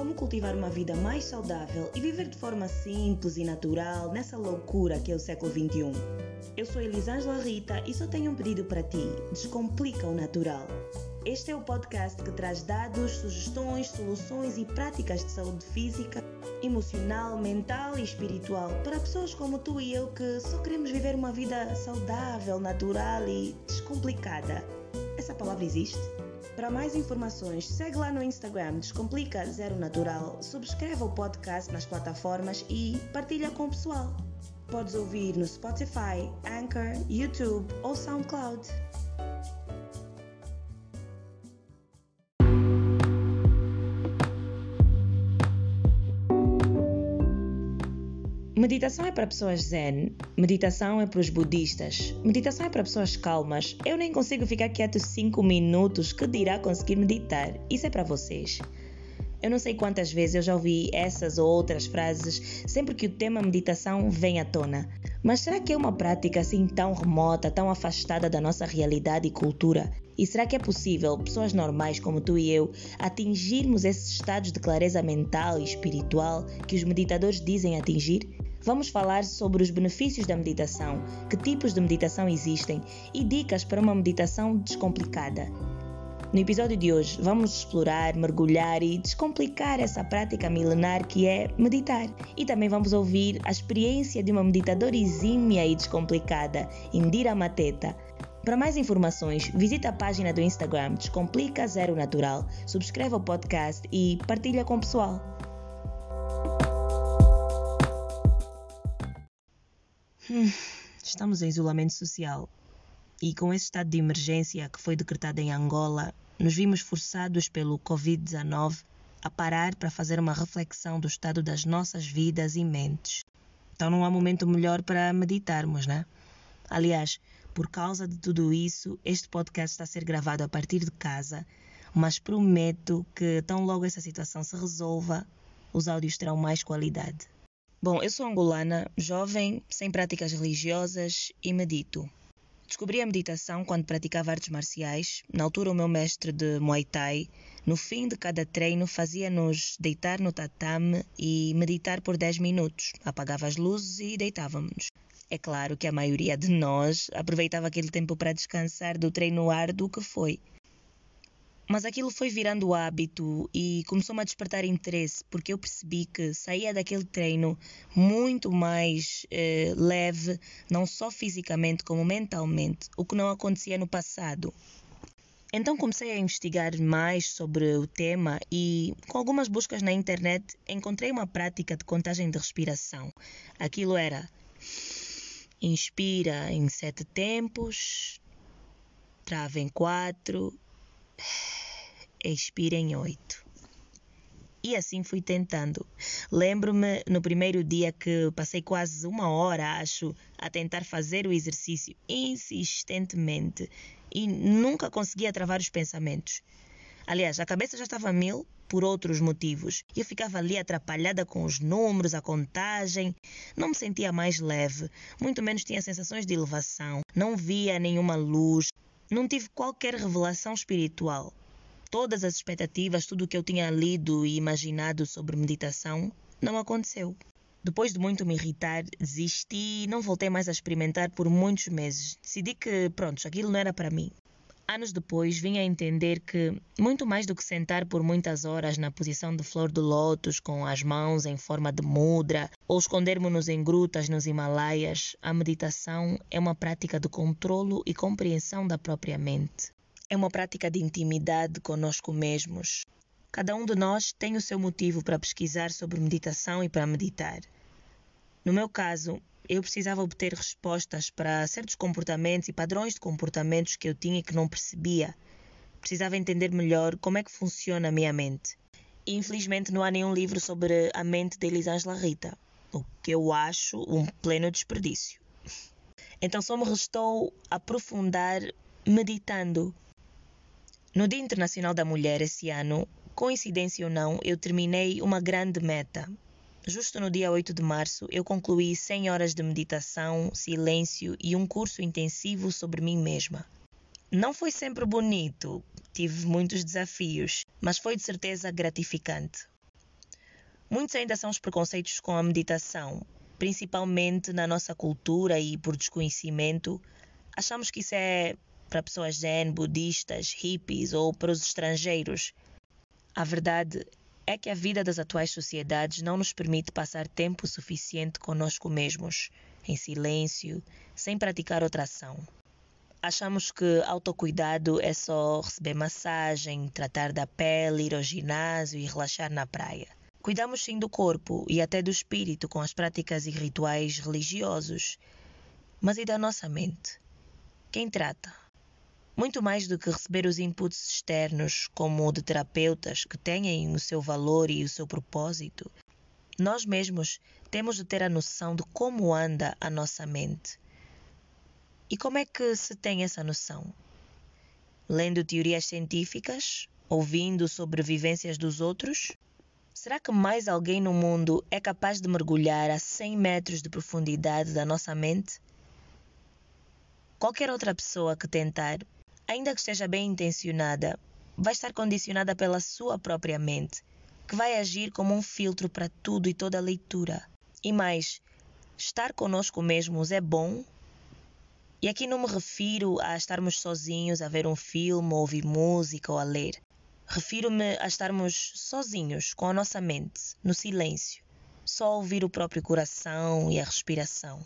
como cultivar uma vida mais saudável e viver de forma simples e natural nessa loucura que é o século XXI. Eu sou Elisângela Rita e só tenho um pedido para ti: descomplica o natural. Este é o podcast que traz dados, sugestões, soluções e práticas de saúde física, emocional, mental e espiritual para pessoas como tu e eu que só queremos viver uma vida saudável, natural e descomplicada. Essa palavra existe? Para mais informações, segue lá no Instagram Descomplica Zero Natural, subscreva o podcast nas plataformas e partilha com o pessoal. Podes ouvir no Spotify, Anchor, YouTube ou SoundCloud. Meditação é para pessoas zen, meditação é para os budistas, meditação é para pessoas calmas. Eu nem consigo ficar quieto 5 minutos, que dirá conseguir meditar? Isso é para vocês. Eu não sei quantas vezes eu já ouvi essas ou outras frases sempre que o tema meditação vem à tona. Mas será que é uma prática assim tão remota, tão afastada da nossa realidade e cultura? E será que é possível pessoas normais como tu e eu atingirmos esses estados de clareza mental e espiritual que os meditadores dizem atingir? Vamos falar sobre os benefícios da meditação, que tipos de meditação existem e dicas para uma meditação descomplicada. No episódio de hoje, vamos explorar, mergulhar e descomplicar essa prática milenar que é meditar. E também vamos ouvir a experiência de uma meditadora exímia e descomplicada, Indira Mateta. Para mais informações, visita a página do Instagram Descomplica Zero Natural, subscreva o podcast e partilha com o pessoal. Hum, estamos em isolamento social e com esse estado de emergência que foi decretado em Angola, nos vimos forçados pelo Covid-19 a parar para fazer uma reflexão do estado das nossas vidas e mentes. Então não há momento melhor para meditarmos, né? Aliás, por causa de tudo isso, este podcast está a ser gravado a partir de casa, mas prometo que tão logo essa situação se resolva, os áudios terão mais qualidade. Bom, eu sou angolana, jovem, sem práticas religiosas e medito. Descobri a meditação quando praticava artes marciais. Na altura, o meu mestre de Muay Thai, no fim de cada treino, fazia-nos deitar no tatame e meditar por 10 minutos. Apagava as luzes e deitávamos. É claro que a maioria de nós aproveitava aquele tempo para descansar do treino árduo que foi. Mas aquilo foi virando hábito e começou-me a despertar interesse, porque eu percebi que saía daquele treino muito mais eh, leve, não só fisicamente como mentalmente, o que não acontecia no passado. Então comecei a investigar mais sobre o tema e, com algumas buscas na internet, encontrei uma prática de contagem de respiração. Aquilo era: inspira em sete tempos, trava em quatro expira em oito. E assim fui tentando. Lembro-me no primeiro dia que passei quase uma hora, acho, a tentar fazer o exercício insistentemente e nunca conseguia travar os pensamentos. Aliás, a cabeça já estava mil por outros motivos. Eu ficava ali atrapalhada com os números, a contagem. Não me sentia mais leve, muito menos tinha sensações de elevação. Não via nenhuma luz. Não tive qualquer revelação espiritual todas as expectativas, tudo o que eu tinha lido e imaginado sobre meditação, não aconteceu. Depois de muito me irritar, desisti e não voltei mais a experimentar por muitos meses. Decidi que, pronto, aquilo não era para mim. Anos depois, vim a entender que, muito mais do que sentar por muitas horas na posição de flor de lótus com as mãos em forma de mudra ou escondermos-nos em grutas nos Himalaias, a meditação é uma prática de controlo e compreensão da própria mente. É uma prática de intimidade conosco mesmos. Cada um de nós tem o seu motivo para pesquisar sobre meditação e para meditar. No meu caso, eu precisava obter respostas para certos comportamentos e padrões de comportamentos que eu tinha e que não percebia. Precisava entender melhor como é que funciona a minha mente. Infelizmente não há nenhum livro sobre a mente de Elisângela Rita, o que eu acho um pleno desperdício. Então só me restou aprofundar meditando no Dia Internacional da Mulher esse ano, coincidência ou não, eu terminei uma grande meta. Justo no dia 8 de março, eu concluí 100 horas de meditação, silêncio e um curso intensivo sobre mim mesma. Não foi sempre bonito, tive muitos desafios, mas foi de certeza gratificante. Muitos ainda são os preconceitos com a meditação, principalmente na nossa cultura e por desconhecimento. Achamos que isso é para pessoas zen, budistas, hippies ou para os estrangeiros. A verdade é que a vida das atuais sociedades não nos permite passar tempo suficiente conosco mesmos, em silêncio, sem praticar outra ação. Achamos que autocuidado é só receber massagem, tratar da pele, ir ao ginásio e relaxar na praia. Cuidamos sim do corpo e até do espírito com as práticas e rituais religiosos. Mas e da nossa mente? Quem trata? Muito mais do que receber os inputs externos, como o de terapeutas que têm o seu valor e o seu propósito, nós mesmos temos de ter a noção de como anda a nossa mente. E como é que se tem essa noção? Lendo teorias científicas? Ouvindo sobre vivências dos outros? Será que mais alguém no mundo é capaz de mergulhar a 100 metros de profundidade da nossa mente? Qualquer outra pessoa que tentar ainda que esteja bem intencionada, vai estar condicionada pela sua própria mente, que vai agir como um filtro para tudo e toda leitura. E mais, estar conosco mesmos é bom? E aqui não me refiro a estarmos sozinhos a ver um filme, ou ouvir música ou a ler. Refiro-me a estarmos sozinhos com a nossa mente, no silêncio, só ouvir o próprio coração e a respiração.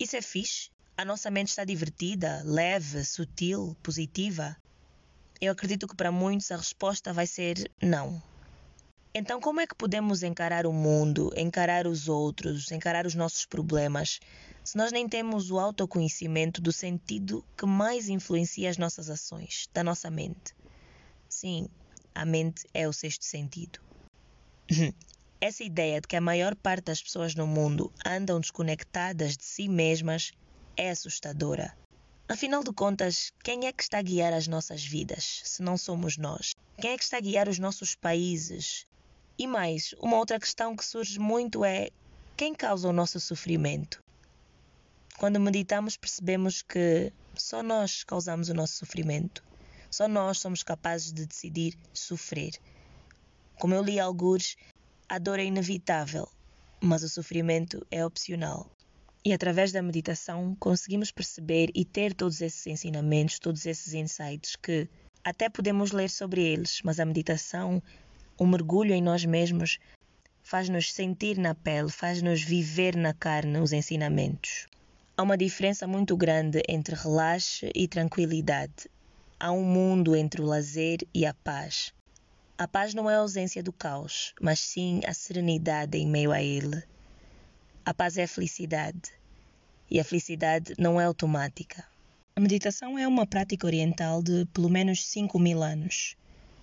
Isso é fixe? A nossa mente está divertida, leve, sutil, positiva? Eu acredito que para muitos a resposta vai ser não. Então, como é que podemos encarar o mundo, encarar os outros, encarar os nossos problemas, se nós nem temos o autoconhecimento do sentido que mais influencia as nossas ações, da nossa mente? Sim, a mente é o sexto sentido. Essa ideia de que a maior parte das pessoas no mundo andam desconectadas de si mesmas é assustadora. Afinal de contas, quem é que está a guiar as nossas vidas, se não somos nós? Quem é que está a guiar os nossos países? E mais, uma outra questão que surge muito é: quem causa o nosso sofrimento? Quando meditamos, percebemos que só nós causamos o nosso sofrimento. Só nós somos capazes de decidir sofrer. Como eu li alguns, a dor é inevitável, mas o sofrimento é opcional. E através da meditação conseguimos perceber e ter todos esses ensinamentos, todos esses insights que até podemos ler sobre eles, mas a meditação, o mergulho em nós mesmos, faz-nos sentir na pele, faz-nos viver na carne os ensinamentos. Há uma diferença muito grande entre relaxe e tranquilidade. Há um mundo entre o lazer e a paz. A paz não é a ausência do caos, mas sim a serenidade em meio a ele. A paz é a felicidade. E a felicidade não é automática. A meditação é uma prática oriental de pelo menos 5 mil anos,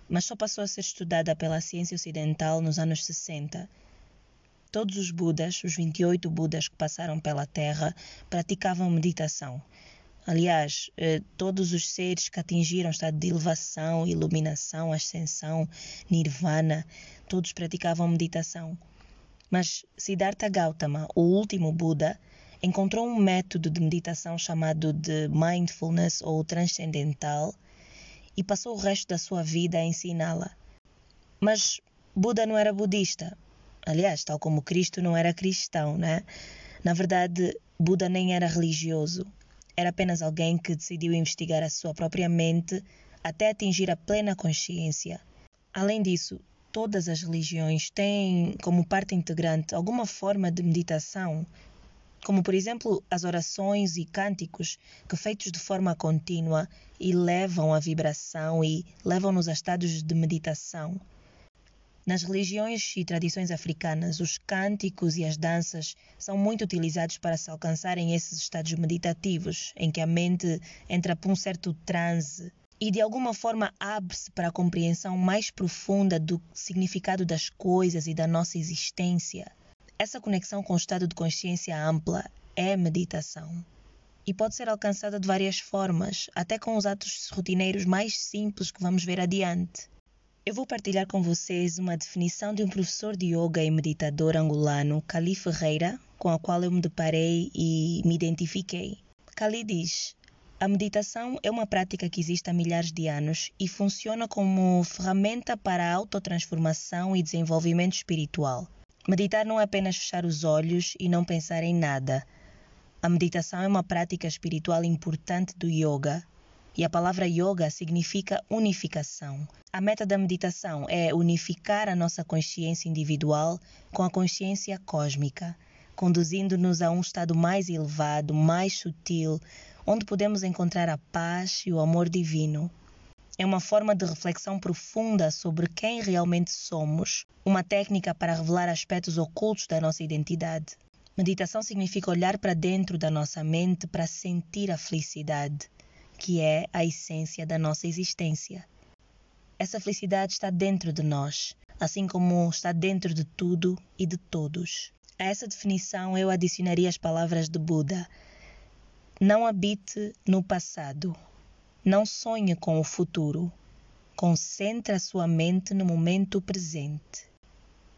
mas só passou a ser estudada pela ciência ocidental nos anos 60. Todos os Budas, os 28 Budas que passaram pela Terra, praticavam meditação. Aliás, eh, todos os seres que atingiram estado de elevação, iluminação, ascensão, nirvana, todos praticavam meditação. Mas Siddhartha Gautama, o último Buda, encontrou um método de meditação chamado de mindfulness ou transcendental e passou o resto da sua vida a ensiná-la. Mas Buda não era budista. Aliás, tal como Cristo não era cristão, né? Na verdade, Buda nem era religioso. Era apenas alguém que decidiu investigar a sua própria mente até atingir a plena consciência. Além disso, todas as religiões têm como parte integrante alguma forma de meditação, como por exemplo as orações e cânticos que feitos de forma contínua elevam a vibração e levam-nos a estados de meditação. Nas religiões e tradições africanas, os cânticos e as danças são muito utilizados para se alcançarem esses estados meditativos, em que a mente entra por um certo transe e de alguma forma abre-se para a compreensão mais profunda do significado das coisas e da nossa existência. Essa conexão com o estado de consciência ampla é meditação e pode ser alcançada de várias formas, até com os atos rotineiros mais simples que vamos ver adiante. Eu vou partilhar com vocês uma definição de um professor de yoga e meditador angolano, Cali Ferreira, com a qual eu me deparei e me identifiquei. Cali diz: a meditação é uma prática que existe há milhares de anos e funciona como ferramenta para a autotransformação e desenvolvimento espiritual. Meditar não é apenas fechar os olhos e não pensar em nada. A meditação é uma prática espiritual importante do yoga e a palavra yoga significa unificação. A meta da meditação é unificar a nossa consciência individual com a consciência cósmica, conduzindo-nos a um estado mais elevado, mais sutil, onde podemos encontrar a paz e o amor divino. É uma forma de reflexão profunda sobre quem realmente somos, uma técnica para revelar aspectos ocultos da nossa identidade. Meditação significa olhar para dentro da nossa mente para sentir a felicidade que é a essência da nossa existência. Essa felicidade está dentro de nós, assim como está dentro de tudo e de todos. A essa definição eu adicionaria as palavras de Buda: Não habite no passado, não sonhe com o futuro, concentre a sua mente no momento presente.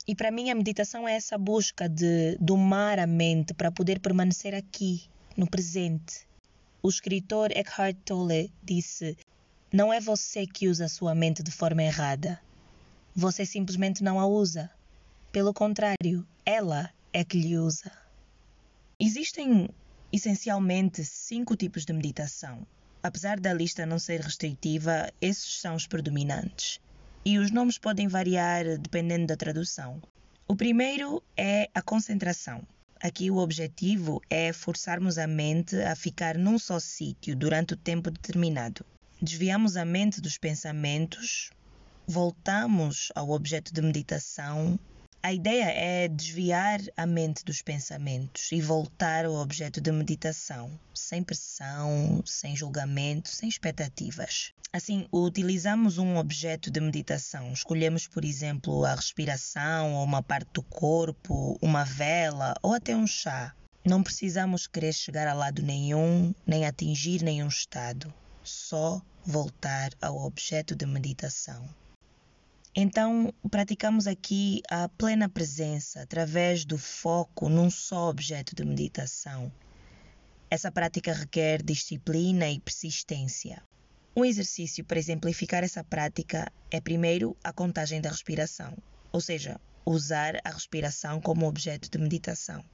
E para mim a meditação é essa busca de domar a mente para poder permanecer aqui, no presente o escritor Eckhart Tolle disse: Não é você que usa a sua mente de forma errada. Você simplesmente não a usa. Pelo contrário, ela é que lhe usa. Existem essencialmente cinco tipos de meditação. Apesar da lista não ser restritiva, esses são os predominantes. E os nomes podem variar dependendo da tradução. O primeiro é a concentração. Aqui o objetivo é forçarmos a mente a ficar num só sítio durante o tempo determinado. Desviamos a mente dos pensamentos, voltamos ao objeto de meditação a ideia é desviar a mente dos pensamentos e voltar ao objeto de meditação, sem pressão, sem julgamento, sem expectativas. Assim, utilizamos um objeto de meditação. Escolhemos, por exemplo, a respiração ou uma parte do corpo, uma vela ou até um chá. Não precisamos querer chegar a lado nenhum, nem atingir nenhum estado. Só voltar ao objeto de meditação. Então, praticamos aqui a plena presença através do foco num só objeto de meditação. Essa prática requer disciplina e persistência. Um exercício para exemplificar essa prática é primeiro a contagem da respiração, ou seja, usar a respiração como objeto de meditação.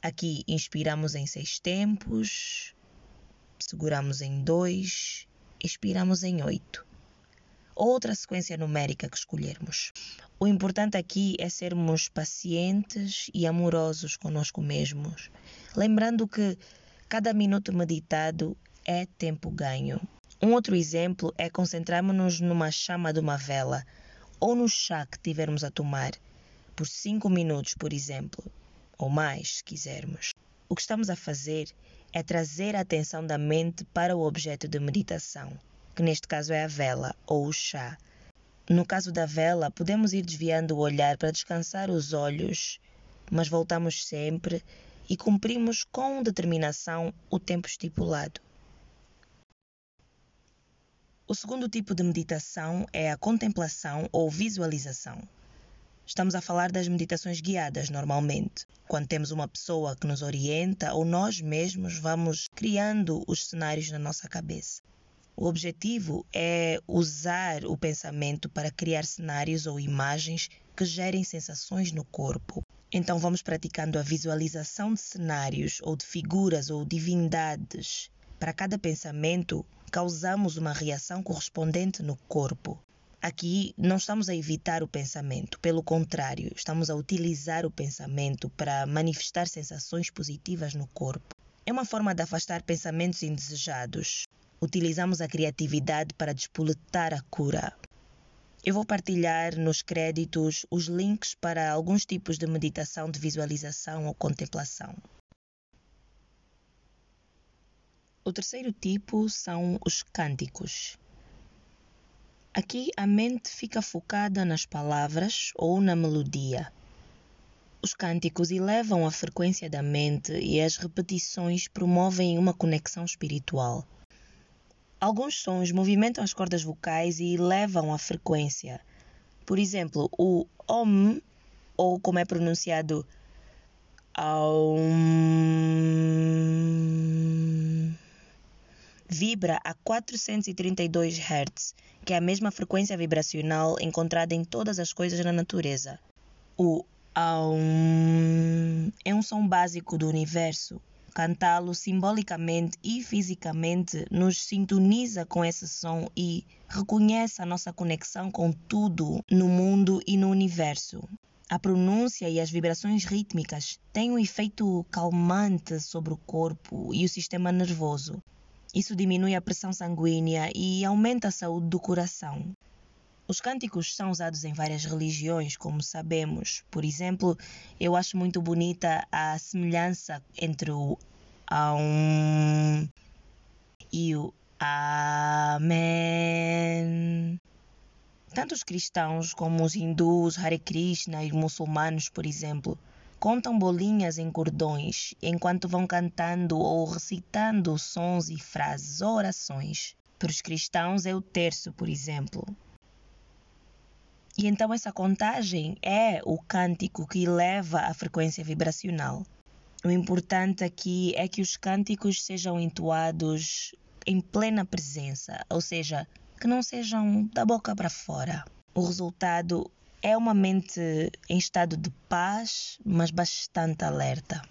Aqui inspiramos em seis tempos, seguramos em dois, expiramos em oito outra sequência numérica que escolhermos. O importante aqui é sermos pacientes e amorosos conosco mesmos, lembrando que cada minuto meditado é tempo ganho. Um outro exemplo é concentrarmos-nos numa chama de uma vela ou no chá que tivermos a tomar, por 5 minutos, por exemplo, ou mais, se quisermos. O que estamos a fazer é trazer a atenção da mente para o objeto de meditação que neste caso é a vela ou o chá. No caso da vela, podemos ir desviando o olhar para descansar os olhos, mas voltamos sempre e cumprimos com determinação o tempo estipulado. O segundo tipo de meditação é a contemplação ou visualização. Estamos a falar das meditações guiadas normalmente, quando temos uma pessoa que nos orienta ou nós mesmos vamos criando os cenários na nossa cabeça. O objetivo é usar o pensamento para criar cenários ou imagens que gerem sensações no corpo. Então vamos praticando a visualização de cenários ou de figuras ou divindades. Para cada pensamento, causamos uma reação correspondente no corpo. Aqui não estamos a evitar o pensamento, pelo contrário, estamos a utilizar o pensamento para manifestar sensações positivas no corpo. É uma forma de afastar pensamentos indesejados utilizamos a criatividade para despoletar a cura. Eu vou partilhar nos créditos os links para alguns tipos de meditação de visualização ou contemplação. O terceiro tipo são os cânticos. Aqui a mente fica focada nas palavras ou na melodia. Os cânticos elevam a frequência da mente e as repetições promovem uma conexão espiritual. Alguns sons movimentam as cordas vocais e elevam a frequência. Por exemplo, o OM, ou como é pronunciado, Aum, vibra a 432 Hz, que é a mesma frequência vibracional encontrada em todas as coisas na natureza. O um, é um som básico do universo. Cantá-lo simbolicamente e fisicamente nos sintoniza com esse som e reconhece a nossa conexão com tudo no mundo e no universo. A pronúncia e as vibrações rítmicas têm um efeito calmante sobre o corpo e o sistema nervoso. Isso diminui a pressão sanguínea e aumenta a saúde do coração. Os cânticos são usados em várias religiões, como sabemos. Por exemplo, eu acho muito bonita a semelhança entre o Aum e o Amém. Tanto os cristãos como os hindus, Hare Krishna e muçulmanos, por exemplo, contam bolinhas em cordões enquanto vão cantando ou recitando sons e frases orações. Para os cristãos é o terço, por exemplo. E então essa contagem é o cântico que eleva a frequência vibracional. O importante aqui é que os cânticos sejam entoados em plena presença, ou seja, que não sejam da boca para fora. O resultado é uma mente em estado de paz, mas bastante alerta.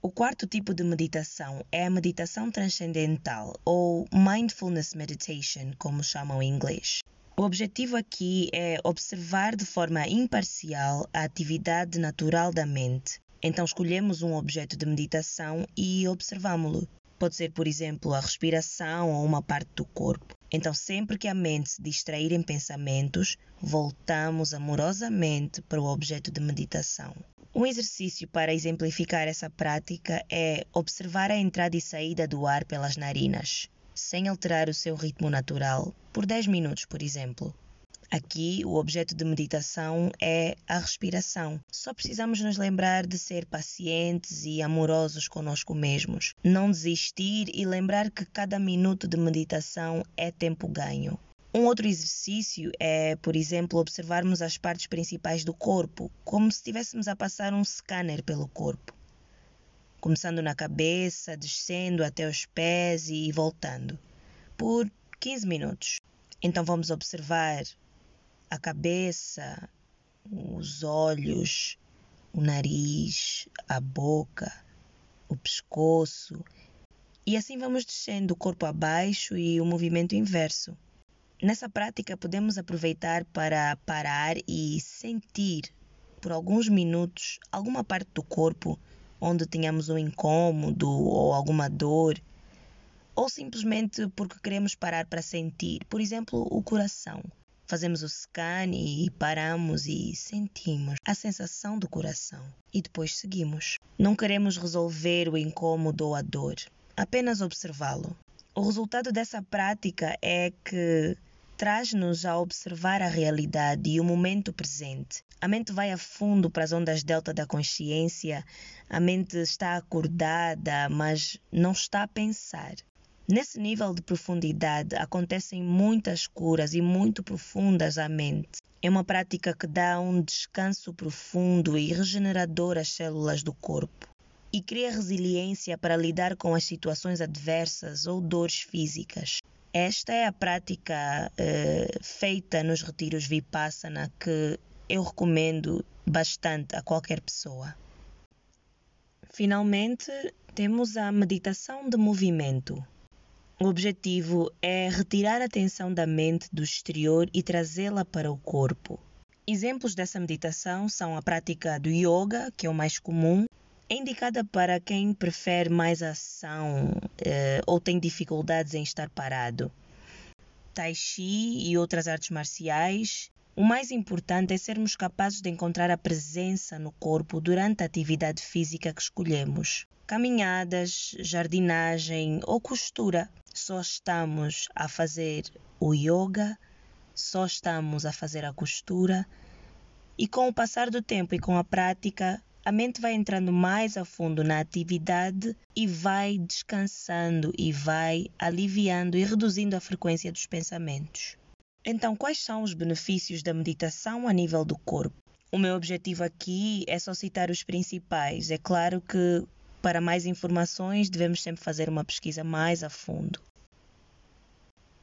O quarto tipo de meditação é a meditação transcendental, ou Mindfulness Meditation, como chamam em inglês. O objetivo aqui é observar de forma imparcial a atividade natural da mente. Então escolhemos um objeto de meditação e observamos-lo. Pode ser, por exemplo, a respiração ou uma parte do corpo. Então, sempre que a mente se distrair em pensamentos, voltamos amorosamente para o objeto de meditação. Um exercício para exemplificar essa prática é observar a entrada e saída do ar pelas narinas sem alterar o seu ritmo natural, por 10 minutos, por exemplo. Aqui, o objeto de meditação é a respiração. Só precisamos nos lembrar de ser pacientes e amorosos conosco mesmos, não desistir e lembrar que cada minuto de meditação é tempo ganho. Um outro exercício é, por exemplo, observarmos as partes principais do corpo, como se estivéssemos a passar um scanner pelo corpo começando na cabeça, descendo até os pés e voltando, por 15 minutos. Então vamos observar a cabeça, os olhos, o nariz, a boca, o pescoço. E assim vamos descendo o corpo abaixo e o movimento inverso. Nessa prática, podemos aproveitar para parar e sentir por alguns minutos alguma parte do corpo onde tenhamos um incômodo ou alguma dor, ou simplesmente porque queremos parar para sentir, por exemplo, o coração. Fazemos o scan e paramos e sentimos a sensação do coração e depois seguimos. Não queremos resolver o incômodo ou a dor, apenas observá-lo. O resultado dessa prática é que traz-nos a observar a realidade e o momento presente. A mente vai a fundo para as ondas delta da consciência, a mente está acordada, mas não está a pensar. Nesse nível de profundidade acontecem muitas curas e muito profundas à mente. É uma prática que dá um descanso profundo e regenerador às células do corpo e cria resiliência para lidar com as situações adversas ou dores físicas. Esta é a prática uh, feita nos retiros Vipassana que eu recomendo bastante a qualquer pessoa. Finalmente, temos a meditação de movimento. O objetivo é retirar a atenção da mente do exterior e trazê-la para o corpo. Exemplos dessa meditação são a prática do yoga, que é o mais comum, é indicada para quem prefere mais ação eh, ou tem dificuldades em estar parado. Tai Chi e outras artes marciais, o mais importante é sermos capazes de encontrar a presença no corpo durante a atividade física que escolhemos. Caminhadas, jardinagem ou costura. Só estamos a fazer o yoga, só estamos a fazer a costura, e com o passar do tempo e com a prática, a mente vai entrando mais a fundo na atividade e vai descansando e vai aliviando e reduzindo a frequência dos pensamentos. Então, quais são os benefícios da meditação a nível do corpo? O meu objetivo aqui é só citar os principais. É claro que para mais informações devemos sempre fazer uma pesquisa mais a fundo.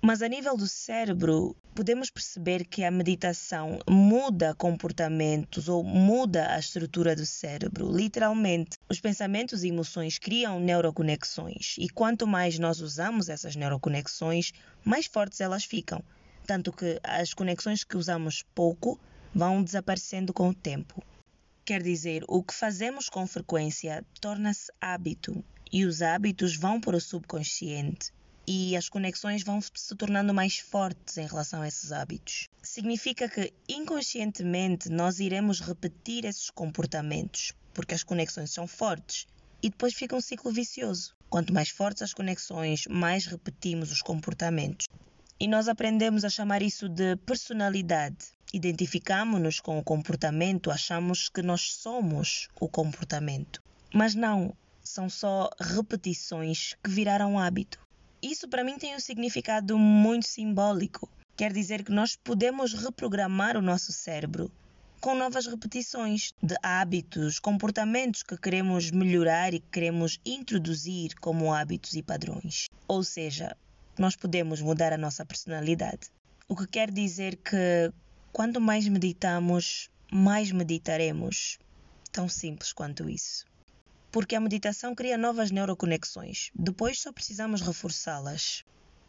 Mas a nível do cérebro, podemos perceber que a meditação muda comportamentos ou muda a estrutura do cérebro. Literalmente, os pensamentos e emoções criam neuroconexões e quanto mais nós usamos essas neuroconexões, mais fortes elas ficam. Tanto que as conexões que usamos pouco vão desaparecendo com o tempo. Quer dizer, o que fazemos com frequência torna-se hábito e os hábitos vão para o subconsciente e as conexões vão se tornando mais fortes em relação a esses hábitos. Significa que inconscientemente nós iremos repetir esses comportamentos, porque as conexões são fortes, e depois fica um ciclo vicioso. Quanto mais fortes as conexões, mais repetimos os comportamentos. E nós aprendemos a chamar isso de personalidade. Identificamos-nos com o comportamento, achamos que nós somos o comportamento. Mas não, são só repetições que viraram hábito. Isso para mim tem um significado muito simbólico. Quer dizer que nós podemos reprogramar o nosso cérebro com novas repetições de hábitos, comportamentos que queremos melhorar e que queremos introduzir como hábitos e padrões. Ou seja, nós podemos mudar a nossa personalidade. O que quer dizer que quanto mais meditamos, mais meditaremos. Tão simples quanto isso porque a meditação cria novas neuroconexões. Depois só precisamos reforçá-las.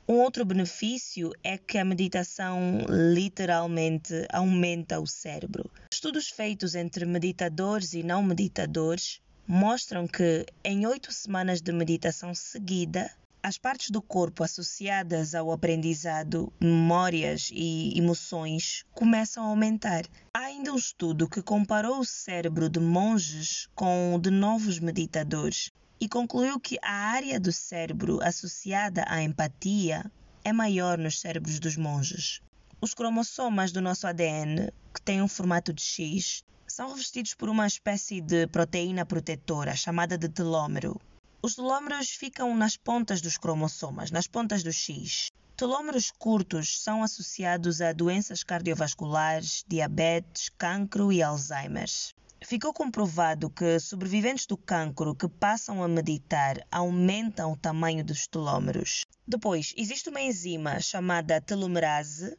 Um outro benefício é que a meditação literalmente aumenta o cérebro. Estudos feitos entre meditadores e não meditadores mostram que em oito semanas de meditação seguida, as partes do corpo associadas ao aprendizado, memórias e emoções começam a aumentar. Há ainda um estudo que comparou o cérebro de monges com o de novos meditadores e concluiu que a área do cérebro associada à empatia é maior nos cérebros dos monges. Os cromossomas do nosso ADN, que têm um formato de X, são revestidos por uma espécie de proteína protetora chamada de telômero. Os telômeros ficam nas pontas dos cromossomas, nas pontas do X. Telômeros curtos são associados a doenças cardiovasculares, diabetes, cancro e Alzheimer. Ficou comprovado que sobreviventes do cancro que passam a meditar aumentam o tamanho dos telômeros. Depois, existe uma enzima chamada telomerase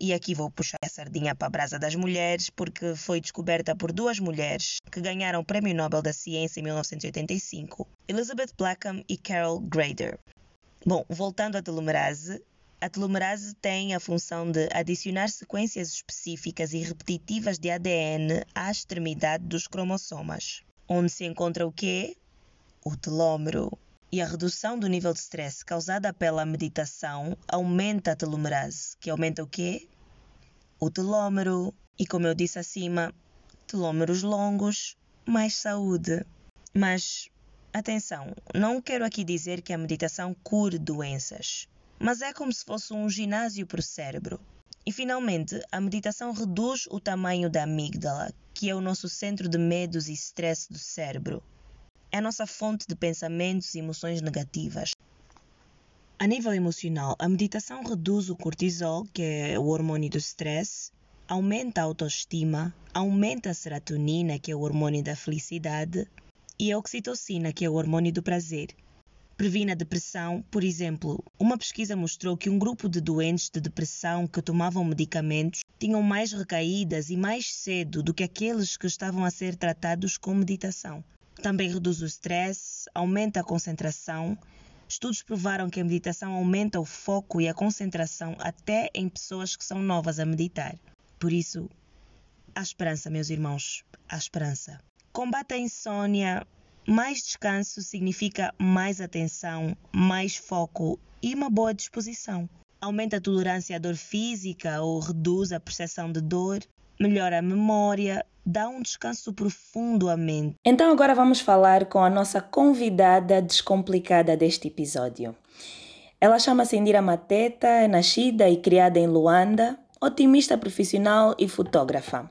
e aqui vou puxar a sardinha para a brasa das mulheres, porque foi descoberta por duas mulheres que ganharam o Prêmio Nobel da Ciência em 1985, Elizabeth Blackham e Carol Grader. Bom, voltando à telomerase, a telomerase tem a função de adicionar sequências específicas e repetitivas de ADN à extremidade dos cromossomas, onde se encontra o quê? O telômero. E a redução do nível de stress causada pela meditação aumenta a telomerase, que aumenta o quê? O telômero. E como eu disse acima, telômeros longos, mais saúde. Mas atenção, não quero aqui dizer que a meditação cure doenças, mas é como se fosse um ginásio para o cérebro. E finalmente, a meditação reduz o tamanho da amígdala, que é o nosso centro de medos e stress do cérebro é a nossa fonte de pensamentos e emoções negativas. A nível emocional, a meditação reduz o cortisol, que é o hormônio do stress, aumenta a autoestima, aumenta a serotonina, que é o hormônio da felicidade, e a oxitocina, que é o hormônio do prazer. Previne a depressão, por exemplo, uma pesquisa mostrou que um grupo de doentes de depressão que tomavam medicamentos tinham mais recaídas e mais cedo do que aqueles que estavam a ser tratados com meditação. Também reduz o stress, aumenta a concentração. Estudos provaram que a meditação aumenta o foco e a concentração até em pessoas que são novas a meditar. Por isso, há esperança, meus irmãos, há esperança. Combate a insônia. Mais descanso significa mais atenção, mais foco e uma boa disposição. Aumenta a tolerância à dor física ou reduz a percepção de dor, melhora a memória, dá um descanso profundo à mente. Então agora vamos falar com a nossa convidada descomplicada deste episódio. Ela chama-se Indira Mateta, é nascida e criada em Luanda, otimista profissional e fotógrafa.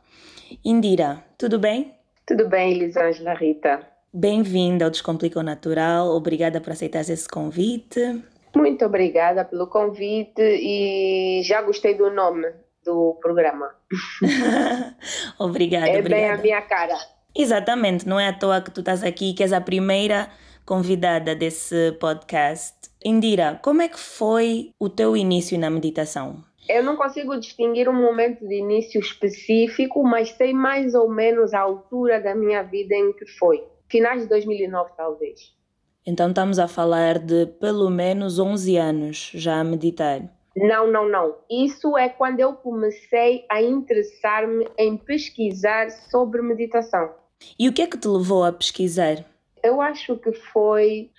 Indira, tudo bem? Tudo bem, Elisângela Rita. Bem-vinda ao Descomplica o Natural. Obrigada por aceitar esse convite. Muito obrigada pelo convite e já gostei do nome do programa. obrigada, é obrigada. bem a minha cara. Exatamente, não é à toa que tu estás aqui, que és a primeira convidada desse podcast. Indira, como é que foi o teu início na meditação? Eu não consigo distinguir um momento de início específico, mas sei mais ou menos a altura da minha vida em que foi. Finais de 2009, talvez. Então estamos a falar de pelo menos 11 anos já a meditar. Não, não, não. Isso é quando eu comecei a interessar-me em pesquisar sobre meditação. E o que é que te levou a pesquisar? Eu acho que foi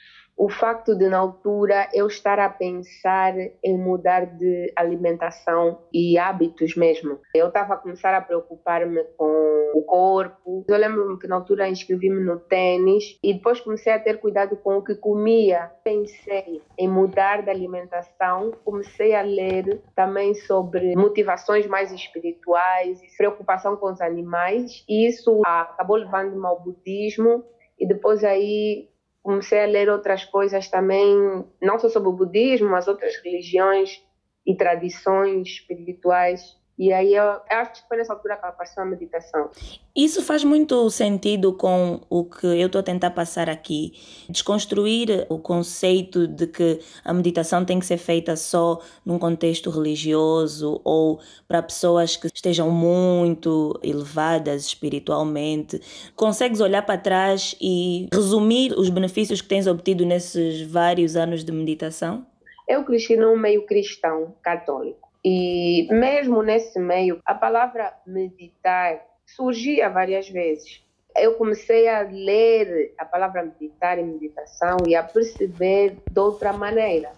o facto de, na altura, eu estar a pensar em mudar de alimentação e hábitos mesmo. Eu estava a começar a preocupar-me com o corpo. Eu lembro-me que, na altura, inscrevi-me no tênis e depois comecei a ter cuidado com o que comia. Pensei em mudar de alimentação, comecei a ler também sobre motivações mais espirituais, preocupação com os animais, e isso acabou levando-me ao budismo. E depois aí comecei a ler outras coisas também, não só sobre o budismo, mas outras religiões e tradições espirituais e aí eu, eu acho que foi nessa altura que apareceu a meditação. Isso faz muito sentido com o que eu estou a tentar passar aqui. Desconstruir o conceito de que a meditação tem que ser feita só num contexto religioso ou para pessoas que estejam muito elevadas espiritualmente. Consegues olhar para trás e resumir os benefícios que tens obtido nesses vários anos de meditação? Eu cresci num meio cristão católico. E mesmo nesse meio, a palavra meditar surgia várias vezes. Eu comecei a ler a palavra meditar e meditação e a perceber de outra maneira.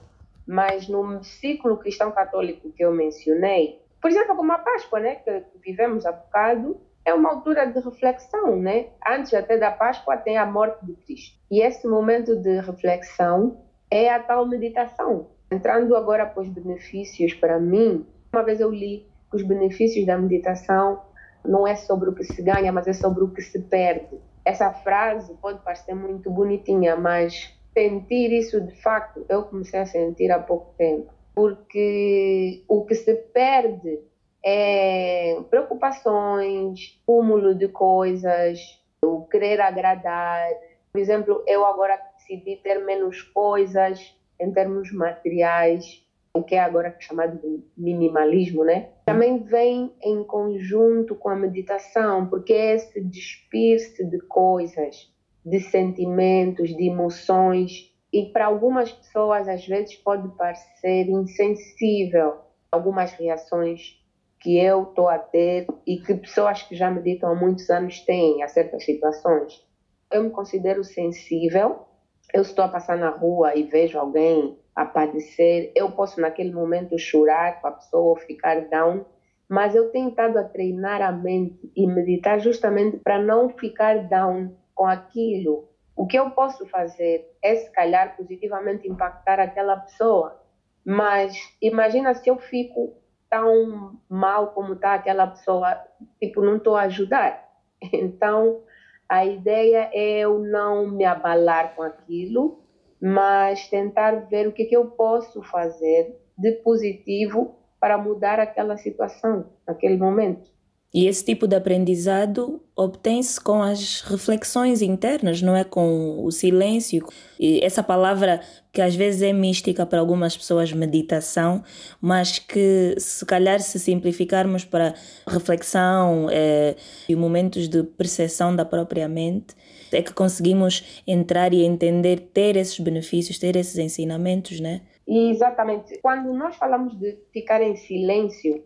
Mas no ciclo cristão católico que eu mencionei, por exemplo, como a Páscoa, né, que vivemos há bocado, é uma altura de reflexão, né? Antes até da Páscoa tem a morte de Cristo. E esse momento de reflexão é a tal meditação. Entrando agora para os benefícios para mim, uma vez eu li que os benefícios da meditação não é sobre o que se ganha, mas é sobre o que se perde. Essa frase pode parecer muito bonitinha, mas sentir isso de facto eu comecei a sentir há pouco tempo, porque o que se perde é preocupações, cúmulo de coisas, o querer agradar. Por exemplo, eu agora decidi ter menos coisas, em termos materiais, o que é agora chamado de minimalismo, né? Também vem em conjunto com a meditação, porque é esse despir-se de coisas, de sentimentos, de emoções, e para algumas pessoas às vezes pode parecer insensível algumas reações que eu estou a ter e que pessoas que já meditam há muitos anos têm a certas situações. Eu me considero sensível eu estou a passar na rua e vejo alguém a padecer, eu posso naquele momento chorar com a pessoa ou ficar down, mas eu tenho estado a treinar a mente e meditar justamente para não ficar down com aquilo. O que eu posso fazer é, se calhar, positivamente impactar aquela pessoa, mas imagina se eu fico tão mal como está aquela pessoa, tipo, não estou a ajudar. Então, a ideia é eu não me abalar com aquilo, mas tentar ver o que, que eu posso fazer de positivo para mudar aquela situação, naquele momento. E esse tipo de aprendizado obtém-se com as reflexões internas, não é com o silêncio. E essa palavra que às vezes é mística para algumas pessoas, meditação, mas que se calhar se simplificarmos para reflexão é, e momentos de percepção da própria mente, é que conseguimos entrar e entender, ter esses benefícios, ter esses ensinamentos, né? Exatamente. Quando nós falamos de ficar em silêncio,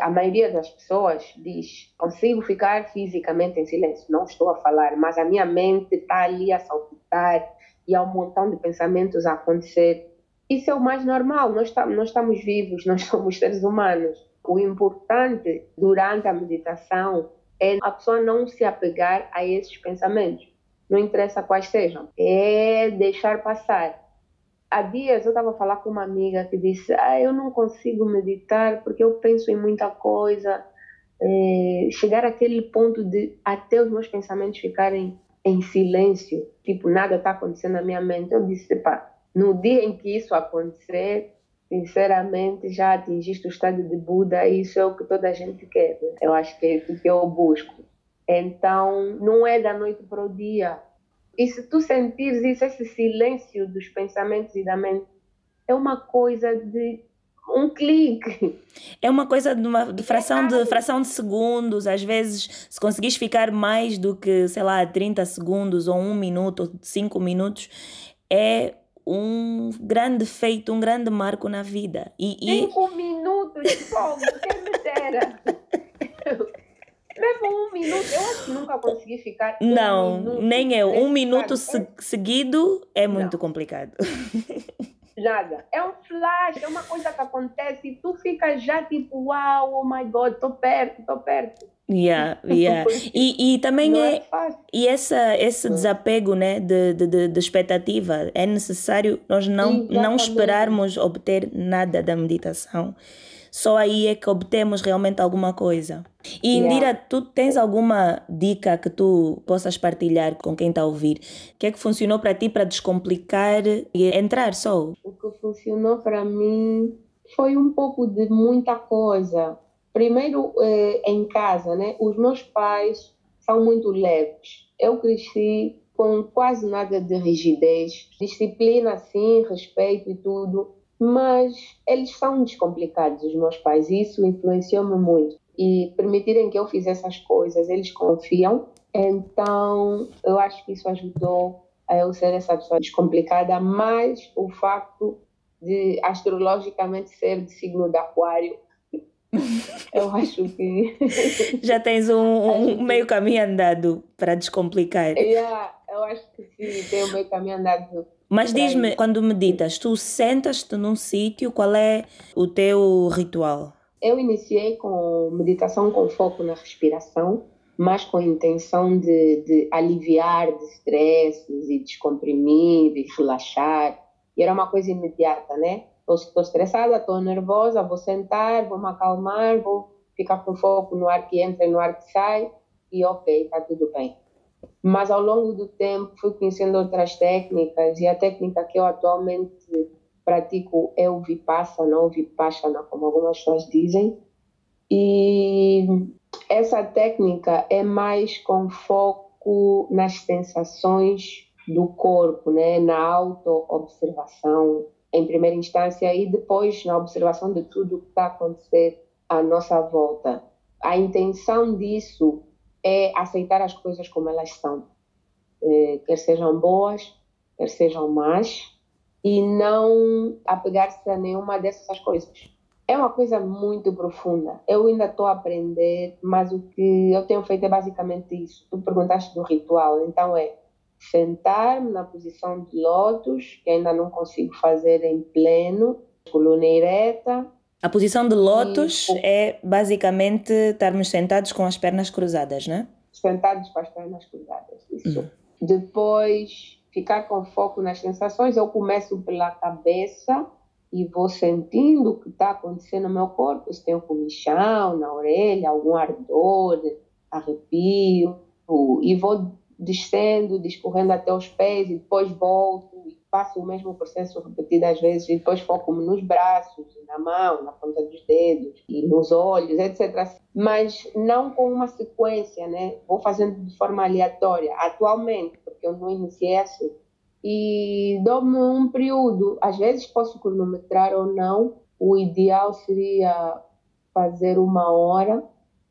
a maioria das pessoas diz: consigo ficar fisicamente em silêncio, não estou a falar, mas a minha mente está ali a saltitar e há um montão de pensamentos a acontecer. Isso é o mais normal, nós, nós estamos vivos, nós somos seres humanos. O importante durante a meditação é a pessoa não se apegar a esses pensamentos, não interessa quais sejam, é deixar passar há dias eu estava a falar com uma amiga que disse: Ah, eu não consigo meditar porque eu penso em muita coisa. É, chegar àquele ponto de até os meus pensamentos ficarem em silêncio, tipo, nada está acontecendo na minha mente. Eu disse: pá, no dia em que isso acontecer, sinceramente, já atingiste o estado de Buda e isso é o que toda a gente quer. Né? Eu acho que é isso que eu busco. Então, não é da noite para o dia e se tu sentires isso, esse silêncio dos pensamentos e da mente, é uma coisa de um clique. É uma coisa de uma de fração de fração de segundos, às vezes, se conseguires ficar mais do que, sei lá, 30 segundos ou um minuto ou cinco minutos, é um grande feito, um grande marco na vida. E, e... Cinco minutos fogo, quem me dera. Mesmo um minuto, eu acho que nunca consegui ficar. Um não, minuto nem eu. Um minuto se seguido é muito não. complicado. Nada. É um flash, é uma coisa que acontece e tu fica já tipo, uau, wow, oh my god, estou perto, estou perto. Yeah, yeah. E, e também é, é e essa, esse desapego né, de, de, de expectativa é necessário nós não, não esperarmos obter nada da meditação. Só aí é que obtemos realmente alguma coisa. E Indira, yeah. tu tens alguma dica que tu possas partilhar com quem está a ouvir? O que é que funcionou para ti para descomplicar e entrar só? O que funcionou para mim foi um pouco de muita coisa Primeiro, eh, em casa, né? Os meus pais são muito leves. Eu cresci com quase nada de rigidez, disciplina, sim, respeito e tudo, mas eles são descomplicados, os meus pais, e isso influenciou-me muito. E permitirem que eu fizesse essas coisas, eles confiam, então eu acho que isso ajudou a eu ser essa pessoa descomplicada, mas o facto de astrologicamente ser de signo de aquário eu acho que. Já tens um, um meio caminho andado para descomplicar. Yeah, eu acho que sim, tenho um meio caminho andado. Mas diz-me, quando meditas, tu sentas-te num sítio, qual é o teu ritual? Eu iniciei com meditação com foco na respiração, mas com a intenção de, de aliviar de estresses e descomprimir e relaxar. E era uma coisa imediata, né? estou estressada, estou nervosa, vou sentar, vou me acalmar, vou ficar com foco no ar que entra e no ar que sai e ok, está tudo bem. Mas ao longo do tempo fui conhecendo outras técnicas e a técnica que eu atualmente pratico é o Vipassana ou Vipassana, como algumas pessoas dizem. E essa técnica é mais com foco nas sensações do corpo, né? na auto-observação, em primeira instância e depois na observação de tudo o que está a acontecer à nossa volta. A intenção disso é aceitar as coisas como elas são, é, quer sejam boas, quer sejam más, e não apegar-se a nenhuma dessas coisas. É uma coisa muito profunda. Eu ainda estou a aprender, mas o que eu tenho feito é basicamente isso. Tu perguntaste do ritual, então é sentar-me na posição de lótus, que ainda não consigo fazer em pleno, coluna ereta. A posição de lótus e... é basicamente estarmos sentados com as pernas cruzadas, né? Sentados com as pernas cruzadas, isso. Uhum. Depois, ficar com foco nas sensações, eu começo pela cabeça e vou sentindo o que está acontecendo no meu corpo, se tem um comichão na orelha, algum ardor, arrepio, e vou descendo, discorrendo até os pés e depois volto e faço o mesmo processo repetidas vezes e depois foco-me nos braços, na mão, na ponta dos dedos e nos olhos, etc. Mas não com uma sequência, né? Vou fazendo de forma aleatória, atualmente, porque eu não iniciei assim. E dou-me um período, às vezes posso cronometrar ou não, o ideal seria fazer uma hora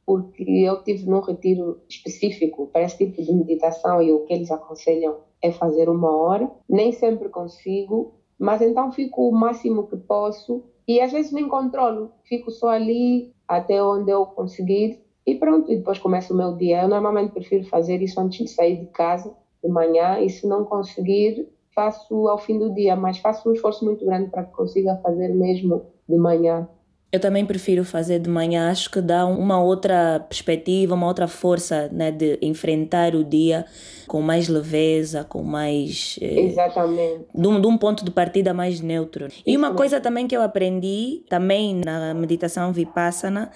porque eu tive num retiro específico para esse tipo de meditação e o que eles aconselham é fazer uma hora. Nem sempre consigo, mas então fico o máximo que posso e às vezes nem controlo, fico só ali até onde eu conseguir e pronto, e depois começo o meu dia. Eu normalmente prefiro fazer isso antes de sair de casa de manhã e se não conseguir, faço ao fim do dia, mas faço um esforço muito grande para que consiga fazer mesmo de manhã. Eu também prefiro fazer de manhã, acho que dá uma outra perspectiva, uma outra força né, de enfrentar o dia com mais leveza, com mais. Eh, Exatamente. De um, de um, ponto de partida mais neutro. E uma coisa também que eu aprendi, também na meditação Vipassana,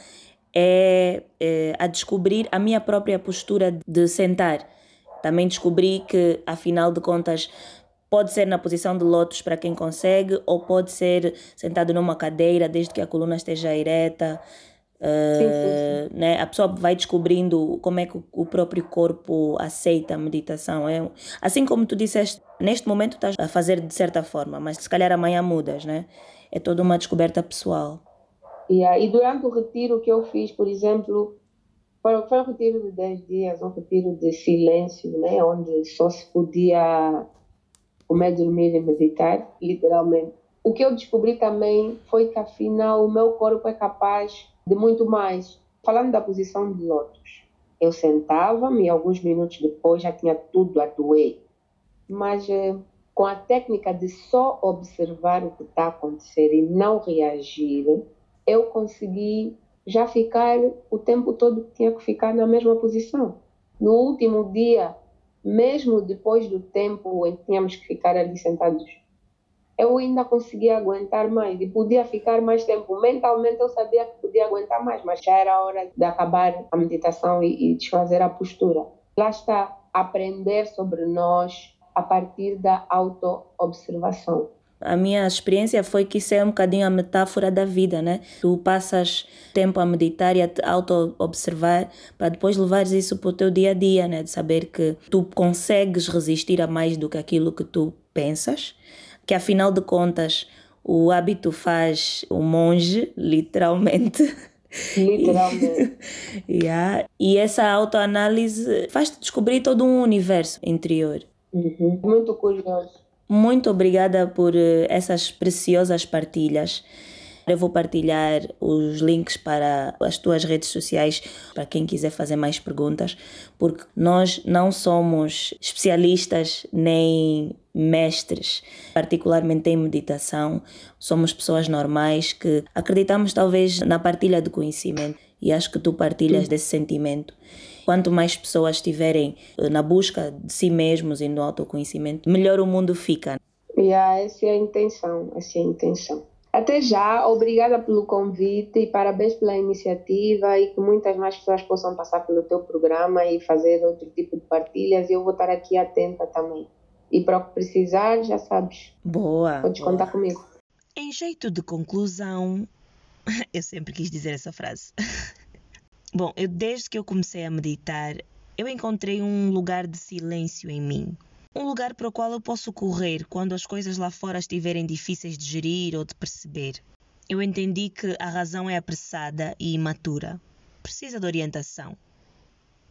é, é a descobrir a minha própria postura de sentar. Também descobri que, afinal de contas, Pode ser na posição de lótus para quem consegue, ou pode ser sentado numa cadeira, desde que a coluna esteja ereta. Uh, sim, sim, sim. Né? A pessoa vai descobrindo como é que o próprio corpo aceita a meditação. É, assim como tu disseste, neste momento estás a fazer de certa forma, mas se calhar amanhã mudas, né? é toda uma descoberta pessoal. Yeah. E durante o retiro que eu fiz, por exemplo, foi, foi um retiro de 10 dias, um retiro de silêncio, né? onde só se podia comer, dormir e meditar, literalmente. O que eu descobri também foi que, afinal, o meu corpo é capaz de muito mais. Falando da posição de lótus, eu sentava-me e alguns minutos depois já tinha tudo a doer. Mas eh, com a técnica de só observar o que está a acontecer e não reagir, eu consegui já ficar o tempo todo que tinha que ficar na mesma posição. No último dia, mesmo depois do tempo em que tínhamos que ficar ali sentados, eu ainda conseguia aguentar mais e podia ficar mais tempo. Mentalmente eu sabia que podia aguentar mais, mas já era hora de acabar a meditação e, e desfazer a postura. Lá está, aprender sobre nós a partir da auto-observação. A minha experiência foi que isso é um bocadinho a metáfora da vida, né? Tu passas tempo a meditar e a te auto-observar para depois levares isso para o teu dia a dia, né? De saber que tu consegues resistir a mais do que aquilo que tu pensas, que afinal de contas o hábito faz o monge, literalmente. Literalmente. yeah. E essa autoanálise faz-te descobrir todo um universo interior. Uhum. Muito curioso. Muito obrigada por eh, essas preciosas partilhas. Eu vou partilhar os links para as tuas redes sociais para quem quiser fazer mais perguntas, porque nós não somos especialistas nem mestres, particularmente em meditação. Somos pessoas normais que acreditamos talvez na partilha de conhecimento e acho que tu partilhas desse sentimento. Quanto mais pessoas estiverem eh, na busca de si mesmos e no autoconhecimento, melhor o mundo fica. Yeah, essa é a intenção, essa é a intenção. Até já, obrigada pelo convite e parabéns pela iniciativa e que muitas mais pessoas possam passar pelo teu programa e fazer outro tipo de partilhas. Eu vou estar aqui atenta também. E para o que precisar, já sabes. Boa. Podes boa. contar comigo. Em jeito de conclusão, eu sempre quis dizer essa frase. Bom, eu desde que eu comecei a meditar, eu encontrei um lugar de silêncio em mim. Um lugar para o qual eu posso correr quando as coisas lá fora estiverem difíceis de gerir ou de perceber. Eu entendi que a razão é apressada e imatura. Precisa de orientação.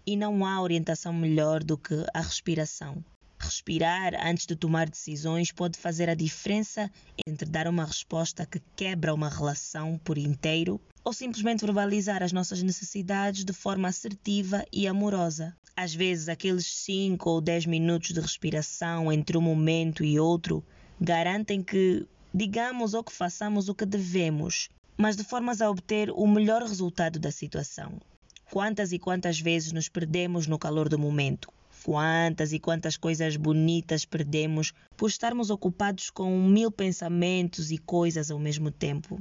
E não há orientação melhor do que a respiração. Respirar antes de tomar decisões pode fazer a diferença entre dar uma resposta que quebra uma relação por inteiro ou simplesmente verbalizar as nossas necessidades de forma assertiva e amorosa. Às vezes, aqueles 5 ou 10 minutos de respiração entre um momento e outro garantem que digamos ou que façamos o que devemos, mas de formas a obter o melhor resultado da situação. Quantas e quantas vezes nos perdemos no calor do momento? Quantas e quantas coisas bonitas perdemos por estarmos ocupados com mil pensamentos e coisas ao mesmo tempo?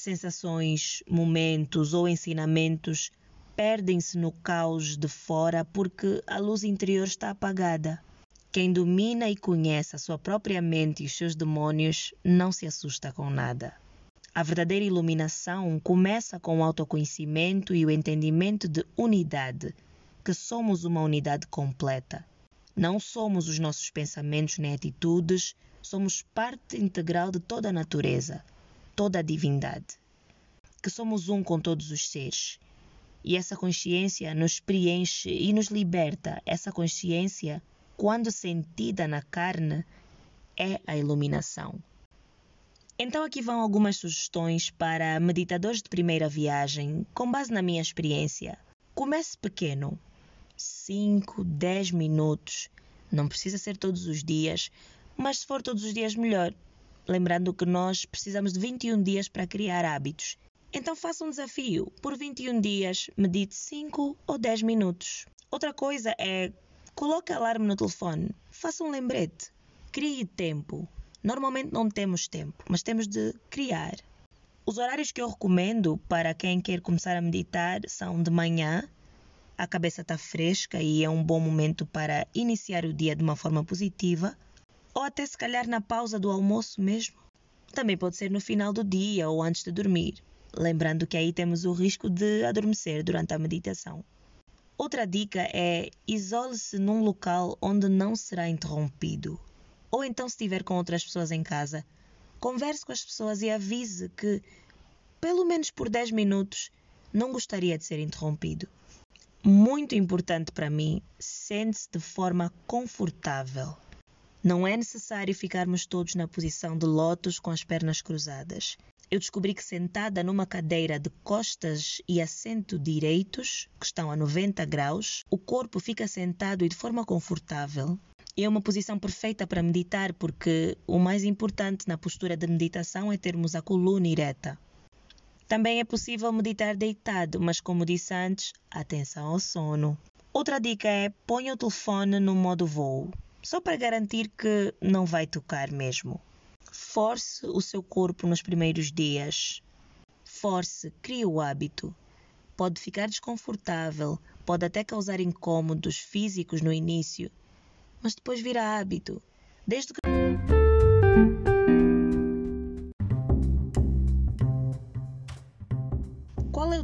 sensações, momentos ou ensinamentos perdem-se no caos de fora porque a luz interior está apagada. Quem domina e conhece a sua própria mente e os seus demônios não se assusta com nada. A verdadeira iluminação começa com o autoconhecimento e o entendimento de unidade, que somos uma unidade completa. Não somos os nossos pensamentos nem atitudes, somos parte integral de toda a natureza toda a divindade, que somos um com todos os seres. E essa consciência nos preenche e nos liberta. Essa consciência, quando sentida na carne, é a iluminação. Então, aqui vão algumas sugestões para meditadores de primeira viagem, com base na minha experiência. Comece pequeno, 5, 10 minutos. Não precisa ser todos os dias, mas se for todos os dias, melhor. Lembrando que nós precisamos de 21 dias para criar hábitos. Então faça um desafio. Por 21 dias, medite 5 ou 10 minutos. Outra coisa é coloque alarme no telefone. Faça um lembrete. Crie tempo. Normalmente não temos tempo, mas temos de criar. Os horários que eu recomendo para quem quer começar a meditar são de manhã, a cabeça está fresca e é um bom momento para iniciar o dia de uma forma positiva ou até se calhar na pausa do almoço mesmo. Também pode ser no final do dia ou antes de dormir, lembrando que aí temos o risco de adormecer durante a meditação. Outra dica é isole-se num local onde não será interrompido. Ou então, se estiver com outras pessoas em casa, Converse com as pessoas e avise que, pelo menos por 10 minutos, não gostaria de ser interrompido. Muito importante para mim, sente-se de forma confortável. Não é necessário ficarmos todos na posição de lótus com as pernas cruzadas. Eu descobri que sentada numa cadeira de costas e assento direitos, que estão a 90 graus, o corpo fica sentado e de forma confortável. É uma posição perfeita para meditar, porque o mais importante na postura de meditação é termos a coluna ereta. Também é possível meditar deitado, mas como disse antes, atenção ao sono. Outra dica é ponha o telefone no modo voo só para garantir que não vai tocar mesmo. Force o seu corpo nos primeiros dias. Force, crie o hábito. Pode ficar desconfortável, pode até causar incômodos físicos no início, mas depois vira hábito. Desde que.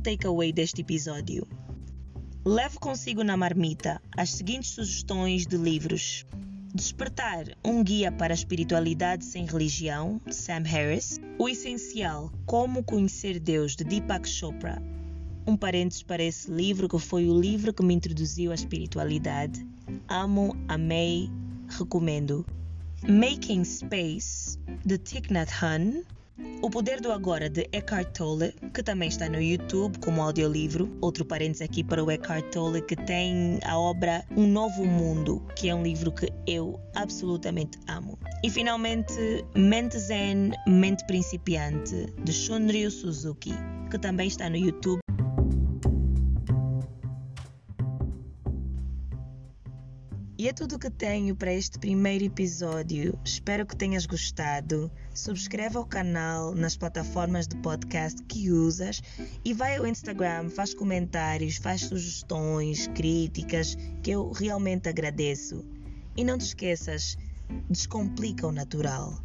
Takeaway deste episódio? Leve consigo na marmita as seguintes sugestões de livros. Despertar, um guia para a espiritualidade sem religião, Sam Harris. O essencial, Como conhecer Deus, de Deepak Chopra. Um parênteses para esse livro que foi o livro que me introduziu à espiritualidade. Amo, amei, recomendo. Making Space, de Thich Nhat Hanh. O Poder do Agora, de Eckhart Tolle, que também está no YouTube como audiolivro. Outro parênteses aqui para o Eckhart Tolle, que tem a obra Um Novo Mundo, que é um livro que eu absolutamente amo. E finalmente, Mente Zen, Mente Principiante, de Shunryu Suzuki, que também está no YouTube. E é tudo o que tenho para este primeiro episódio. Espero que tenhas gostado. Subscreve ao canal nas plataformas de podcast que usas e vai ao Instagram, faz comentários, faz sugestões, críticas, que eu realmente agradeço. E não te esqueças, descomplica o natural.